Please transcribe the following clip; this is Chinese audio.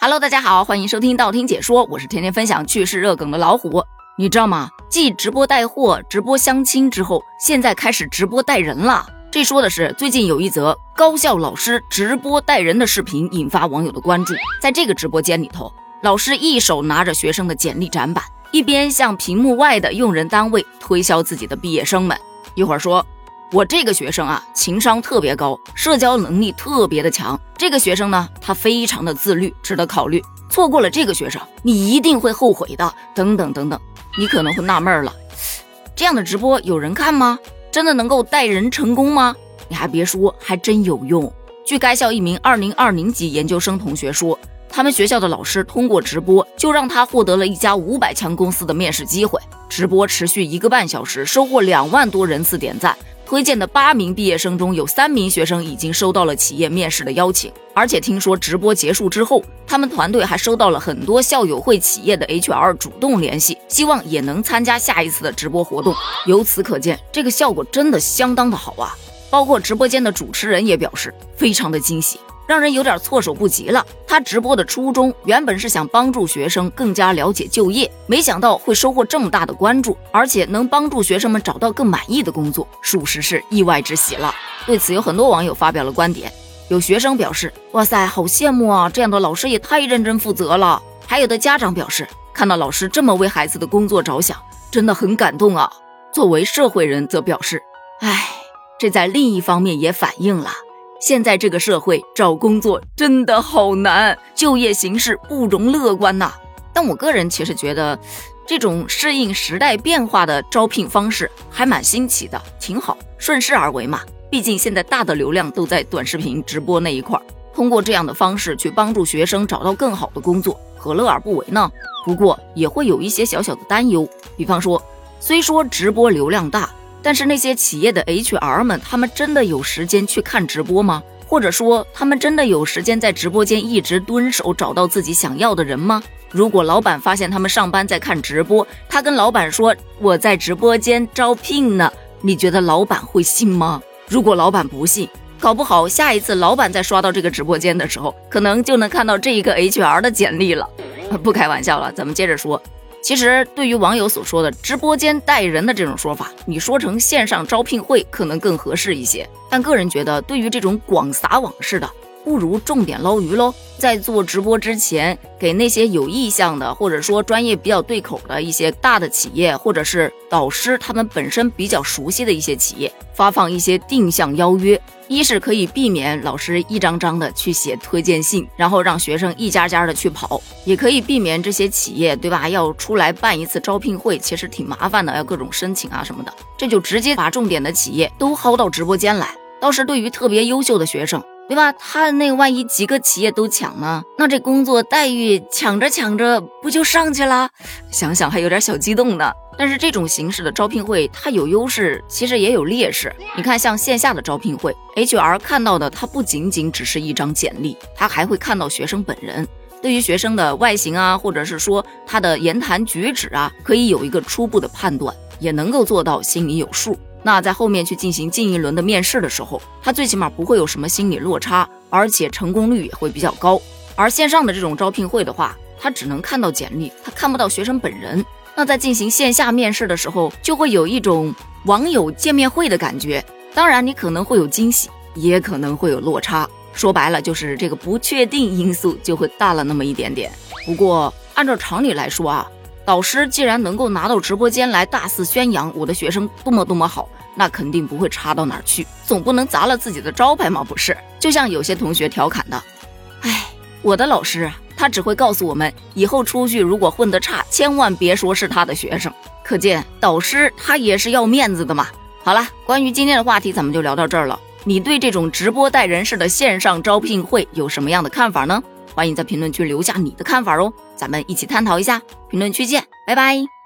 Hello，大家好，欢迎收听道听解说，我是天天分享趣事热梗的老虎。你知道吗？继直播带货、直播相亲之后，现在开始直播带人了。这说的是最近有一则高校老师直播带人的视频引发网友的关注。在这个直播间里头，老师一手拿着学生的简历展板，一边向屏幕外的用人单位推销自己的毕业生们。一会儿说。我这个学生啊，情商特别高，社交能力特别的强。这个学生呢，他非常的自律，值得考虑。错过了这个学生，你一定会后悔的。等等等等，你可能会纳闷了，这样的直播有人看吗？真的能够带人成功吗？你还别说，还真有用。据该校一名二零二零级研究生同学说，他们学校的老师通过直播，就让他获得了一家五百强公司的面试机会。直播持续一个半小时，收获两万多人次点赞。推荐的八名毕业生中有三名学生已经收到了企业面试的邀请，而且听说直播结束之后，他们团队还收到了很多校友会企业的 HR 主动联系，希望也能参加下一次的直播活动。由此可见，这个效果真的相当的好啊！包括直播间的主持人也表示，非常的惊喜。让人有点措手不及了。他直播的初衷原本是想帮助学生更加了解就业，没想到会收获这么大的关注，而且能帮助学生们找到更满意的工作，属实是意外之喜了。对此，有很多网友发表了观点。有学生表示：“哇塞，好羡慕啊！这样的老师也太认真负责了。”还有的家长表示：“看到老师这么为孩子的工作着想，真的很感动啊。”作为社会人，则表示：“唉，这在另一方面也反映了。”现在这个社会找工作真的好难，就业形势不容乐观呐。但我个人其实觉得，这种适应时代变化的招聘方式还蛮新奇的，挺好，顺势而为嘛。毕竟现在大的流量都在短视频直播那一块儿，通过这样的方式去帮助学生找到更好的工作，何乐而不为呢？不过也会有一些小小的担忧，比方说，虽说直播流量大。但是那些企业的 HR 们，他们真的有时间去看直播吗？或者说，他们真的有时间在直播间一直蹲守，找到自己想要的人吗？如果老板发现他们上班在看直播，他跟老板说我在直播间招聘呢，你觉得老板会信吗？如果老板不信，搞不好下一次老板再刷到这个直播间的时候，可能就能看到这一个 HR 的简历了。不开玩笑了，咱们接着说。其实，对于网友所说的直播间带人的这种说法，你说成线上招聘会可能更合适一些。但个人觉得，对于这种广撒网式的，不如重点捞鱼喽。在做直播之前，给那些有意向的，或者说专业比较对口的一些大的企业，或者是导师他们本身比较熟悉的一些企业，发放一些定向邀约。一是可以避免老师一张张的去写推荐信，然后让学生一家家的去跑，也可以避免这些企业，对吧？要出来办一次招聘会，其实挺麻烦的，要各种申请啊什么的。这就直接把重点的企业都薅到直播间来。倒是对于特别优秀的学生，对吧？他那万一几个企业都抢呢？那这工作待遇抢着抢着不就上去了？想想还有点小激动呢。但是这种形式的招聘会，它有优势，其实也有劣势。你看，像线下的招聘会，HR 看到的，它不仅仅只是一张简历，他还会看到学生本人，对于学生的外形啊，或者是说他的言谈举止啊，可以有一个初步的判断，也能够做到心里有数。那在后面去进行近一轮的面试的时候，他最起码不会有什么心理落差，而且成功率也会比较高。而线上的这种招聘会的话，他只能看到简历，他看不到学生本人。那在进行线下面试的时候，就会有一种网友见面会的感觉。当然，你可能会有惊喜，也可能会有落差。说白了，就是这个不确定因素就会大了那么一点点。不过，按照常理来说啊，导师既然能够拿到直播间来大肆宣扬我的学生多么多么好，那肯定不会差到哪儿去。总不能砸了自己的招牌嘛，不是？就像有些同学调侃的：“哎，我的老师啊。”他只会告诉我们，以后出去如果混得差，千万别说是他的学生。可见导师他也是要面子的嘛。好了，关于今天的话题，咱们就聊到这儿了。你对这种直播带人式的线上招聘会有什么样的看法呢？欢迎在评论区留下你的看法哦，咱们一起探讨一下。评论区见，拜拜。